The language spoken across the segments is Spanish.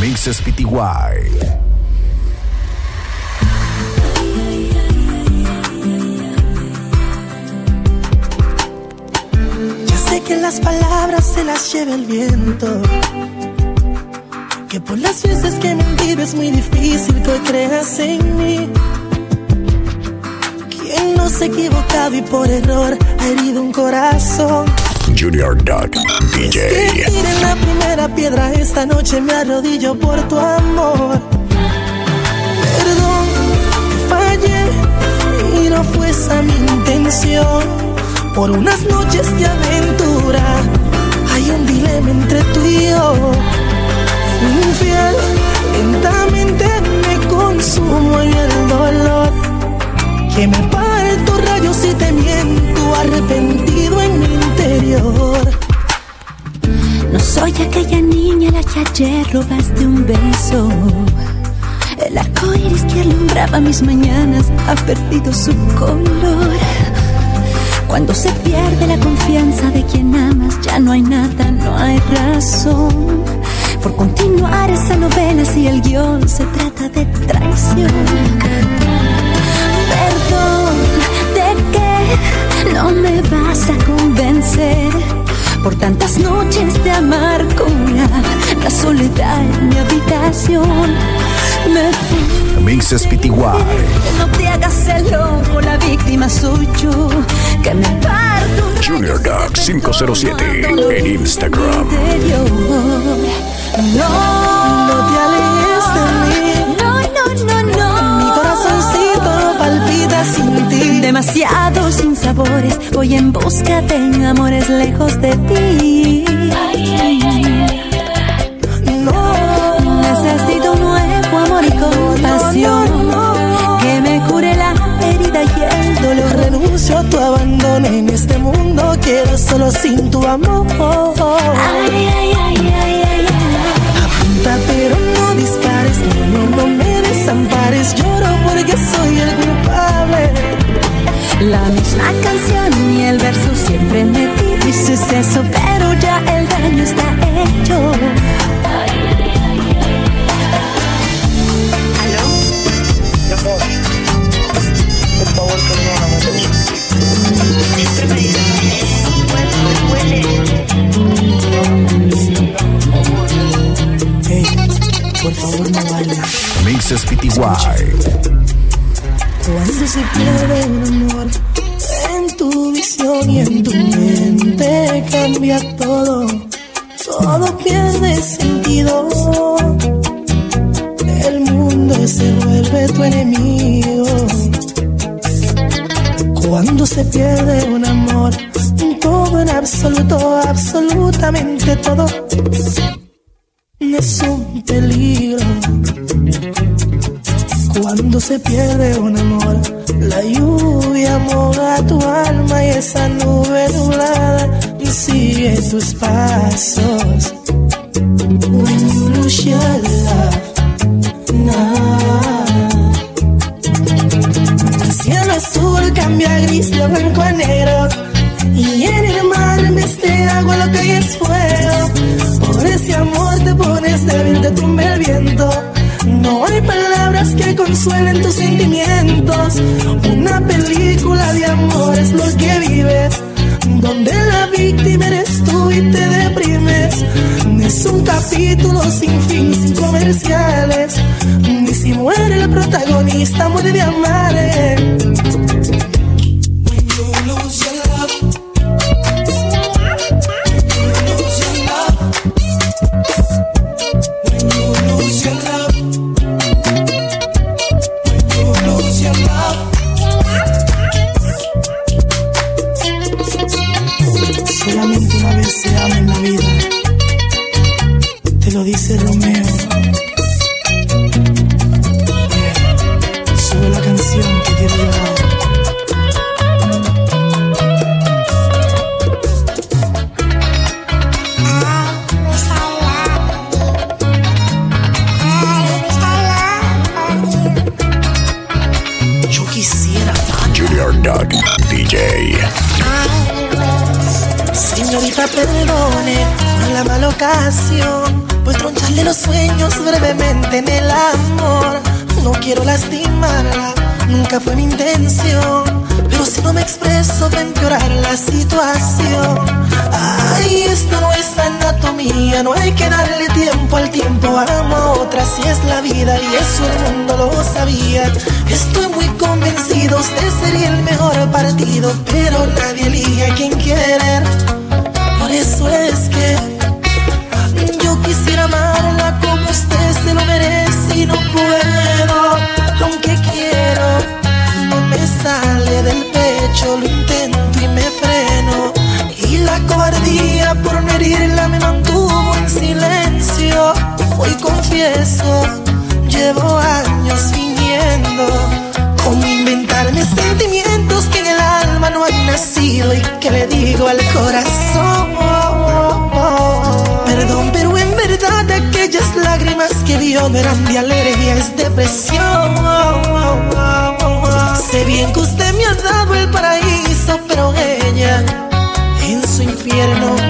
Mixes PTY. Ya sé que las palabras se las lleva el viento. Que por las veces que he mentido es muy difícil que hoy creas en mí. Quien no se ha equivocado y por error ha herido un corazón. Junior Duck DJ. Que tiren la primera piedra esta noche me arrodillo por tu amor. Perdón, fallé y no fue esa mi intención. Por unas noches de aventura hay un dilema entre tú y yo. Infiel, lentamente me consumo en el dolor. Que me parto rayos y te miento, arrepentido en mi aquella niña a la que ayer robaste un beso. El arco iris que alumbraba mis mañanas ha perdido su color. Cuando se pierde la confianza de quien amas, ya no hay nada, no hay razón por continuar esa novela si el guion se trata de traición. Perdón, ¿de qué no me vas a convencer? Por tantas noches de amargura, la soledad en mi habitación. Me fui. Mixes. Que no te hagas el loco, la víctima soy yo. Que me parto. un Junior sin 507 dolor en Instagram. interior. No, No te alejes de mí. no, no, no, no. Mi corazoncito palpita sin ti. Demasiado sin sabores, voy en busca de amores lejos de ti. No, Necesito un nuevo amor y compasión que me cure la herida y el dolor. renuncio a tu abandono en este mundo. Quiero solo sin tu amor. Ay, ay, ay, ay, ay, ay. Apunta, pero no dispares. No, no, no me desampares. Lloro porque soy el culpable. La misma canción y el verso siempre me dices eso, pero ya el daño está hecho. Hey, por favor, no vale. Mixes PTY. Cuando se pierde un amor en tu visión y en tu mente cambia todo, todo pierde sentido. El mundo se vuelve tu enemigo. Cuando se pierde un amor, todo en absoluto, absolutamente todo es un peligro. Cuando se pierde un amor, la lluvia moja tu alma y esa nube nublada sigue tus pasos. When you lose your love, nah. El cielo azul cambia a gris de blanco a negro. Y en consuelen tus sentimientos. Una película de amor es lo que vives. Donde la víctima eres tú y te deprimes. Es un capítulo sin fin, sin comerciales. Ni si muere el protagonista, muere de amar. Ocasión. pues troncharle los sueños brevemente en el amor. No quiero lastimarla, nunca fue mi intención. Pero si no me expreso va a empeorar la situación. Ay, esto no es anatomía, no hay que darle tiempo al tiempo. Amo a otra si es la vida y eso el mundo lo sabía. Estoy muy convencido, usted sería el mejor partido, pero nadie elige a quien querer. Por eso es que y que le digo al corazón. Perdón, pero en verdad aquellas lágrimas que vio no eran de alergia, es depresión. Sé bien que usted me ha dado el paraíso, pero ella en su infierno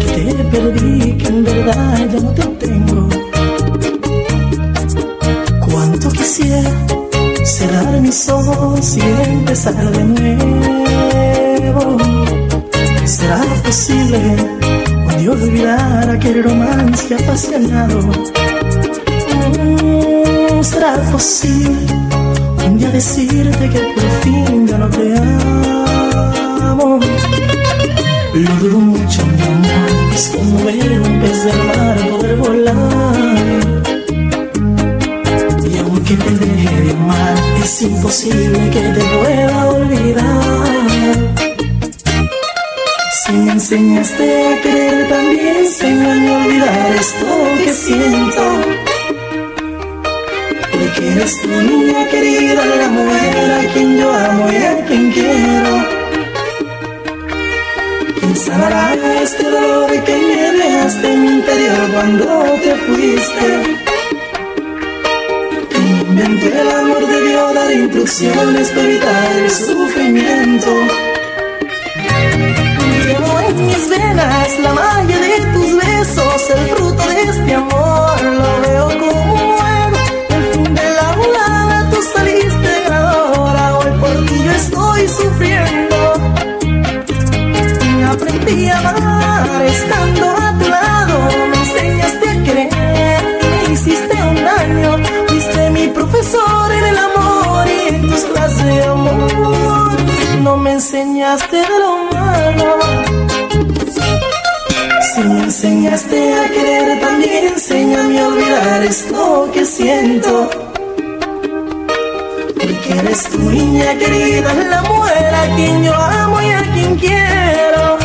que te perdí, que en verdad ya no te tengo? Cuánto quisiera cerrar mis ojos y empezar de nuevo. ¿Será posible un día olvidar aquel romance apasionado? Mm, ¿Será posible un día decirte que por fin Si me enseñaste a querer, también enséñame a olvidar esto que siento. Porque eres tu niña querida, la mujer a quien yo amo y a quien quiero. ¿Quién sanará este dolor que me dejaste en mi interior cuando te fuiste? ¿Quién inventó el amor debió dar instrucciones para evitar el sufrimiento? Llevo en mis venas la magia de tus besos, el fruto de este amor. Lo veo como el fin de la volada, tú saliste ganadora. Hoy por ti yo estoy sufriendo. Aprendí a amar estando a tu lado, me enseñaste a querer y me hiciste un daño. Fuiste mi profesor en el amor y en tus clases de amor no me enseñaste lo enseñaste a querer, también enséñame a olvidar esto que siento. Porque eres tu niña querida, la mujer a quien yo amo y a quien quiero.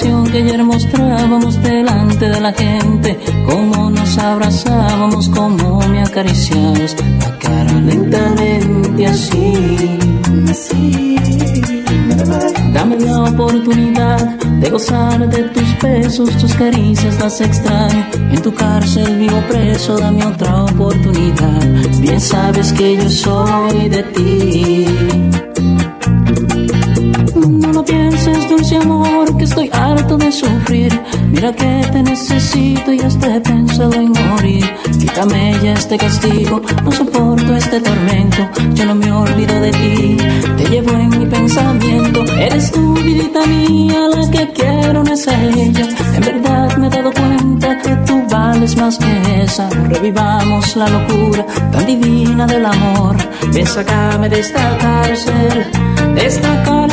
Que ayer mostrábamos delante de la gente, cómo nos abrazábamos, cómo me acariciabas la cara lentamente así. Dame la oportunidad de gozar de tus besos, tus caricias, las extraño. En tu cárcel vivo preso, dame otra oportunidad. Bien sabes que yo soy de ti. Pienses, dulce amor, que estoy harto de sufrir. Mira que te necesito y hasta he pensado en morir. Quítame ya este castigo, no soporto este tormento. Yo no me olvido de ti, te llevo en mi pensamiento. Eres tú, vidita mía, la que quiero, no es ella. En verdad me he dado cuenta que tú vales más que esa. Revivamos la locura tan divina del amor. Ven, sácame de esta cárcel, de esta cárcel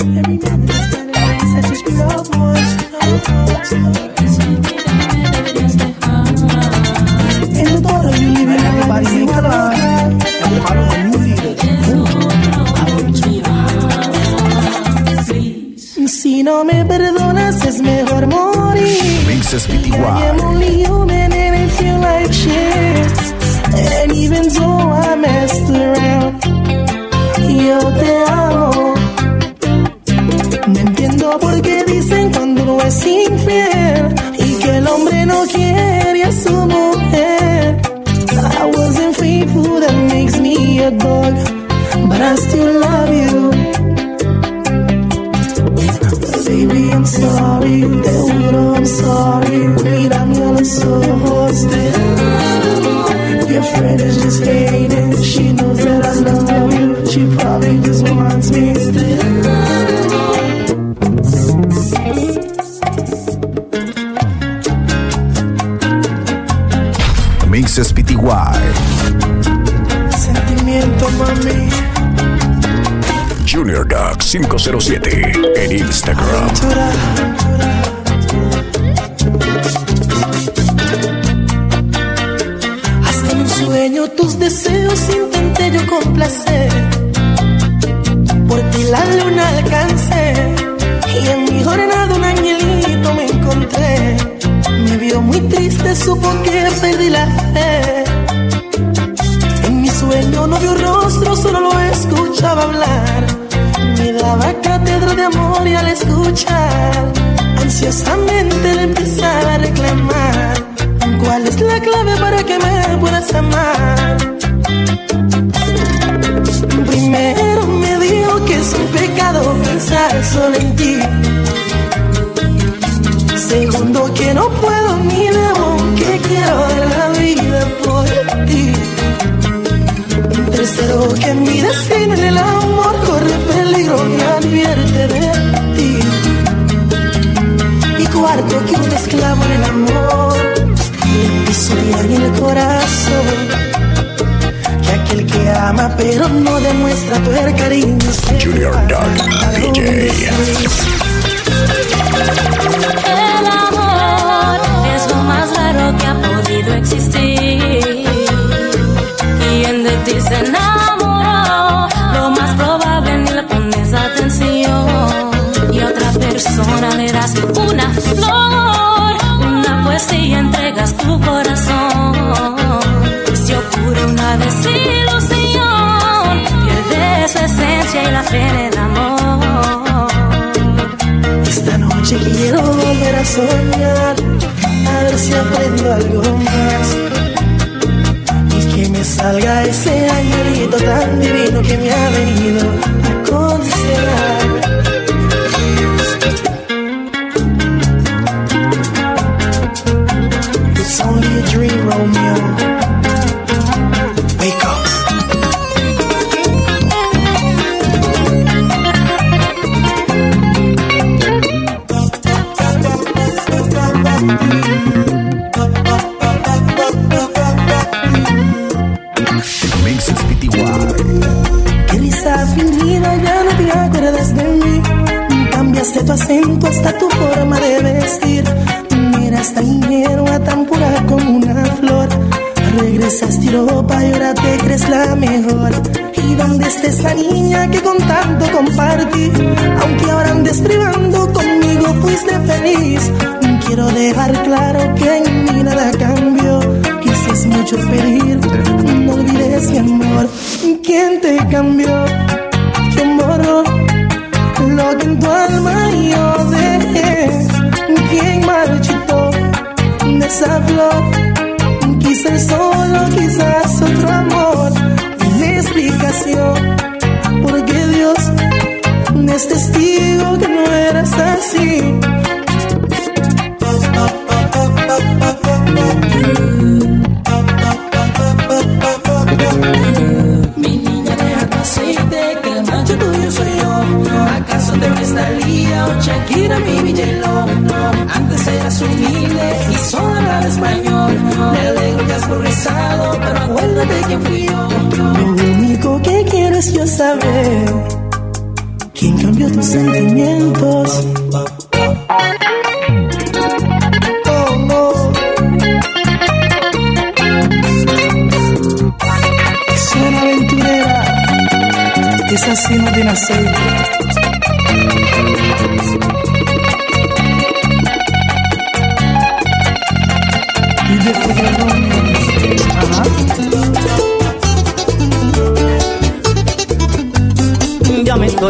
Si no me perdonas es mejor morir. I am only human and I feel like shit And even though I messed around Yo te amo. No entiendo por qué dicen cuando uno es infiel Y que el hombre no quiere a su mujer I wasn't faithful, that makes me a dog But I still love you Baby, I'm sorry, te juro I'm sorry. Mírame a los ojos, te. Your friend is just hating. She Sentimiento, mami. Junior Duck 507 en Instagram. Chora. Hasta en un sueño tus deseos intenté yo complacer. Por ti la luna alcancé. Y en mi jornada un angelito me encontré. Muy triste, supo que perdí la fe. En mi sueño no vio rostro, solo lo escuchaba hablar. Me daba cátedra de amor y al escuchar, ansiosamente le empezaba a reclamar. ¿Cuál es la clave para que me puedas amar? Primero me dijo que es un pecado pensar solo en ti. Corazón. Que aquel que ama pero no demuestra tu cariño Junior Duck, a soñar, a ver si aprendo algo más. Y que me salga ese angelito tan divino que me ha venido a aconsejar. Crees la mejor. ¿Y dónde está esa niña que con tanto compartí? Aunque ahora andes privando conmigo, fuiste feliz. Quiero dejar claro que en mí nada cambió. Quizás mucho pedir, no olvides mi amor. ¿Quién te cambió? ¿Quién borró lo que en tu alma yo dejé? ¿Quién marchitó de esa flor?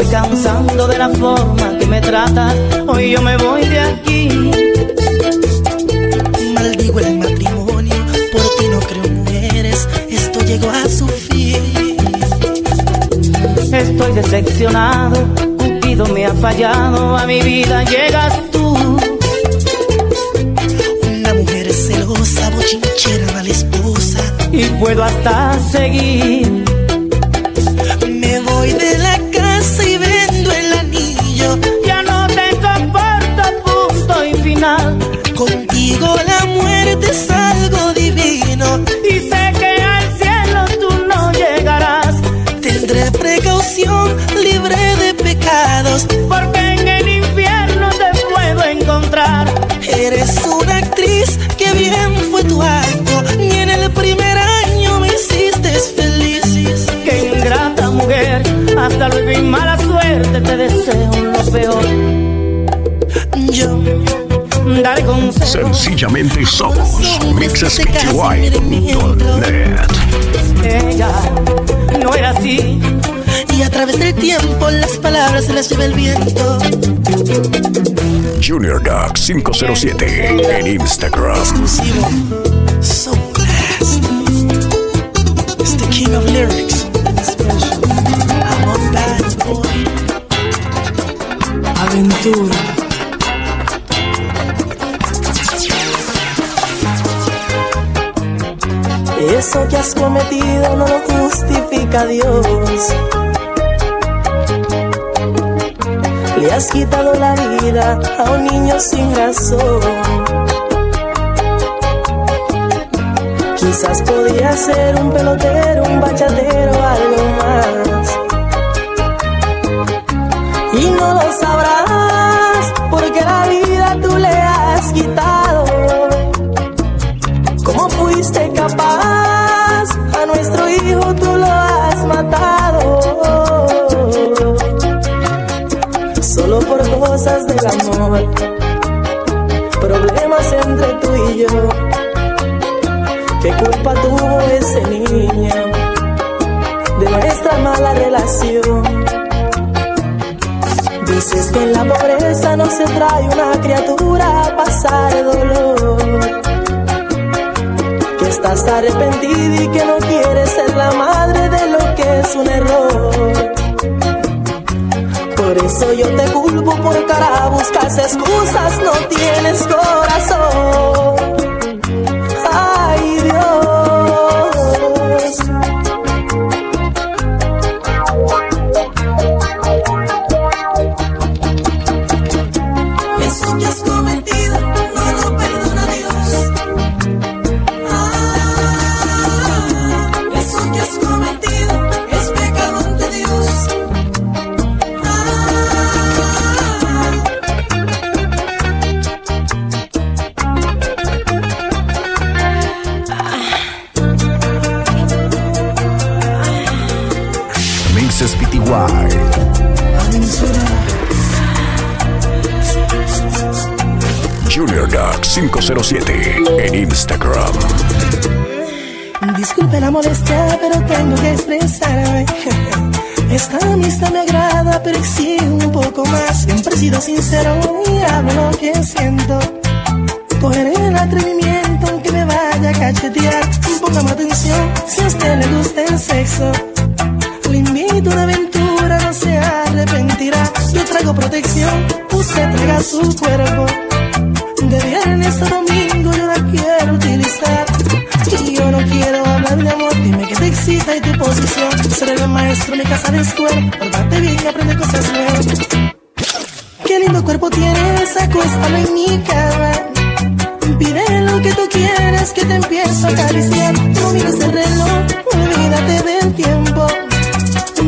Estoy cansando de la forma que me tratas. Hoy yo me voy de aquí. Maldigo el matrimonio, por ti no creo mujeres, esto llegó a su fin. Estoy decepcionado. Cupido me ha fallado. A mi vida llegas tú. Una mujer es celosa, bochinchera, mala esposa. Y puedo hasta seguir. Sencillamente somos mixespty.net. Ella no era así. y a través del tiempo las palabras se las lleva el viento. Junior Duck 507 en Instagram. Exclusivo. So blessed. It's the king of lyrics. Special. I'm a bad boy. Aventura. Eso que has cometido no lo justifica Dios. Le has quitado la vida a un niño sin razón. Quizás podría ser un pelotero, un bachatero, algo más. Y no lo sabrás porque la vida tú le has quitado. Amor. Problemas entre tú y yo. ¿Qué culpa tuvo ese niño de nuestra mala relación? Dices que en la pobreza no se trae una criatura a pasar dolor. Que estás arrepentida y que no quieres ser la madre de lo que es un error. Por eso yo te culpo por cara, buscas excusas, no tienes corazón. Mixes PTY. Junior Duck 507 en Instagram. Disculpe la molestia, pero tengo que expresarme. Esta amistad me agrada, pero exige un poco más. Siempre he sido sincero y hablo lo que siento. Cogeré el atrevimiento aunque me vaya a cachetear. Póngame atención si a usted le gusta el sexo. Le invito a una aventura, no se arrepentirá. Yo traigo protección, usted traiga su cuerpo. De viernes a domingo yo la quiero utilizar. Y yo no quiero hablar de amor, dime que te excita y tu posición. Seré el maestro, mi casa de escuela. Pórtate bien y aprende cosas nuevas. Qué lindo cuerpo tienes, acuéstame en mi cama. Pide lo que tú quieres que te empiezo a acariciar. No mires el reloj, olvídate del tiempo.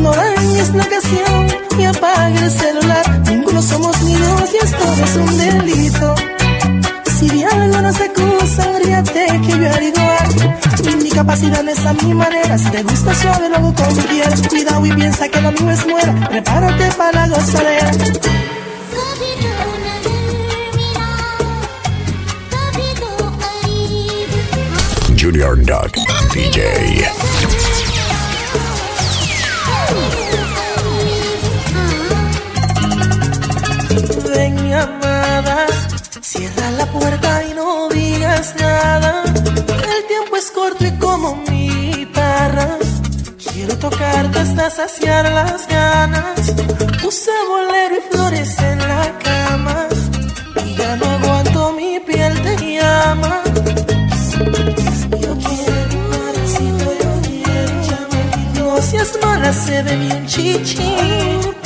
No dañes la ocasión y apague el celular. Ninguno somos niños y esto es un delito. Si de algo nos acusa, ríate que yo haré igual. Mi capacidad es a mi manera. Si te gusta suave, lo hago como quieras. Cuidado y piensa que lo mío es muera. Prepárate para la gozadera. Junior Duck DJ. Cierra la puerta y no digas nada. El tiempo es corto y como mi parra. Quiero tocarte hasta saciar las ganas. Puse bolero y flores en la cama. Y ya no aguanto, mi piel te llama. Yo quiero abracito, yo quiero llamadito. No seas mala, se ve bien chichi.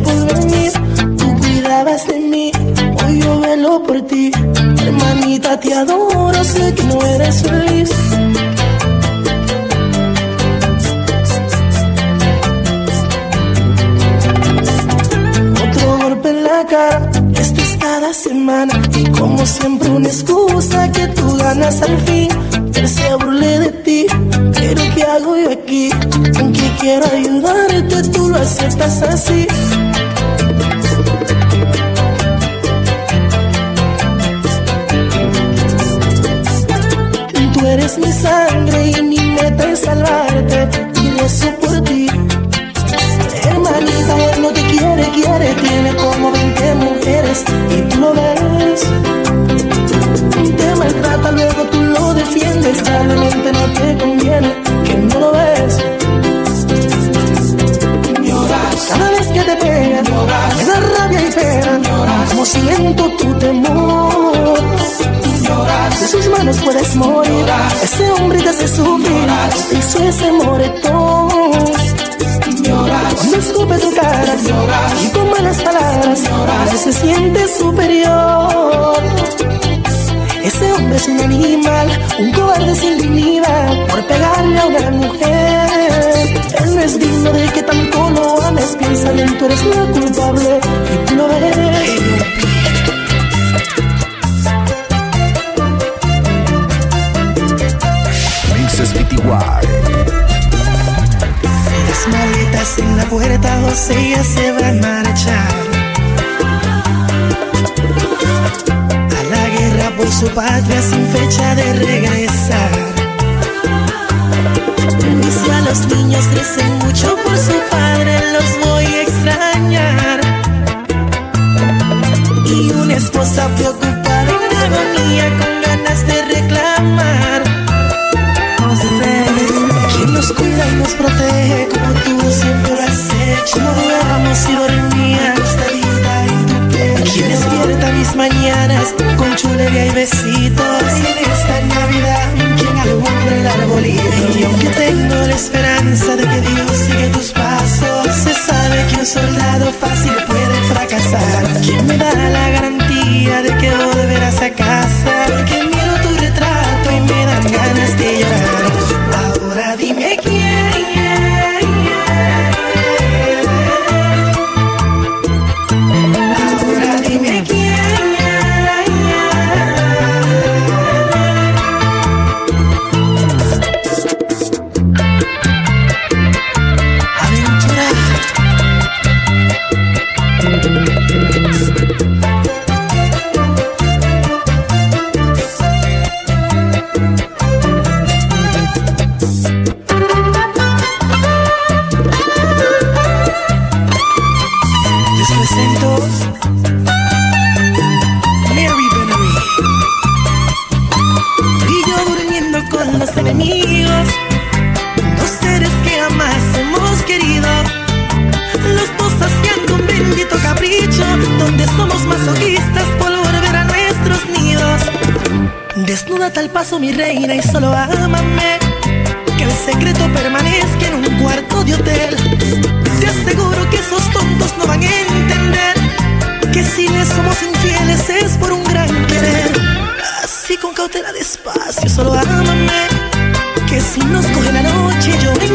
Por porvenir. Tú cuidabas de mí, hoy yo velo por ti. Hermanita, te adoro, sé que no eres feliz. Otro golpe en la cara, esto es cada semana. Y como siempre, una excusa que tú ganas al fin. Él se burle de ti, pero ¿qué hago yo aquí? Aunque quiero ayudarte, tú lo aceptas así. Mi sangre y mi meta es salvarte. Y rezo por ti. Hermanita, él no te quiere, quiere, tiene como 20 mujeres y tú lo ves. Te maltrata, luego tú lo defiendes, probablemente no te conviene, que no lo ves. Cada vez que te pega, me da rabia y pena, como siento tu temor. Manos puedes morir, ese hombre te hace sufrir, hizo ese moretón. Cuando escupe tu cara y con malas palabras, nadie se siente superior. Ese hombre es un animal, un cobarde sin dignidad por pegarle a una mujer. Él no es digno de que tanto lo ames, piensa bien, tú eres la culpable y tú lo ves. José ya se va a marchar. A la guerra por su patria sin fecha de regresar. Chulería y besitos. En esta Navidad, quien alumbra el arbolito. Y aunque tengo la esperanza de que Dios sigue tus pasos, se sabe que un soldado fácil puede fracasar. ¿Quién me da la garantía de que volverás a casa? Paso mi reina y solo ámame. Que el secreto permanezca en un cuarto de hotel. Te aseguro que esos tontos no van a entender que si les somos infieles es por un gran querer. Así con cautela despacio, solo ámame. Que si nos coge la noche yo me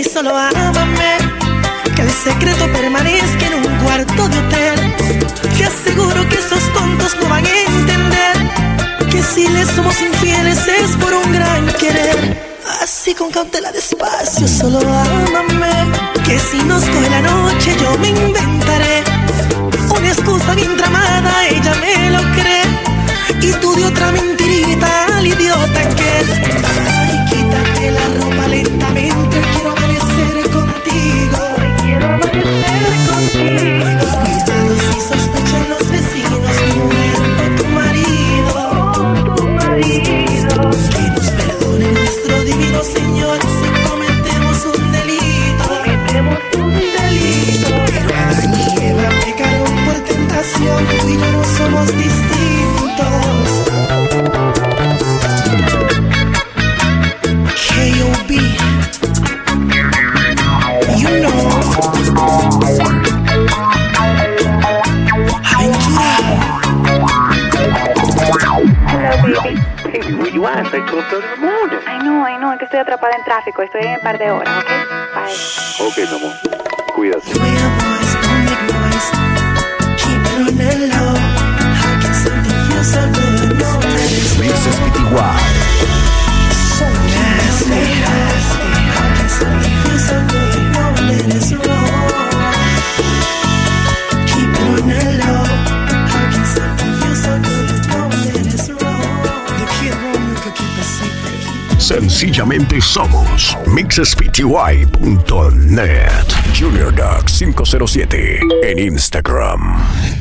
y solo ámame. Que el secreto permanezca en un cuarto de hotel. Te aseguro que esos tontos no van a entender. Que si les somos infieles es por un gran querer. Así con cautela despacio, solo ámame. Que si nos coge la noche yo me inventaré una excusa bien tramada, ella me lo cree. Y tú de otra mentirita al idiota que atrapada en tráfico. Estoy en un par de horas, ¿ok? Bye. Ok, mi amor. Cuídate. Sencillamente somos mixespty.net. Junior Duck 507 en Instagram.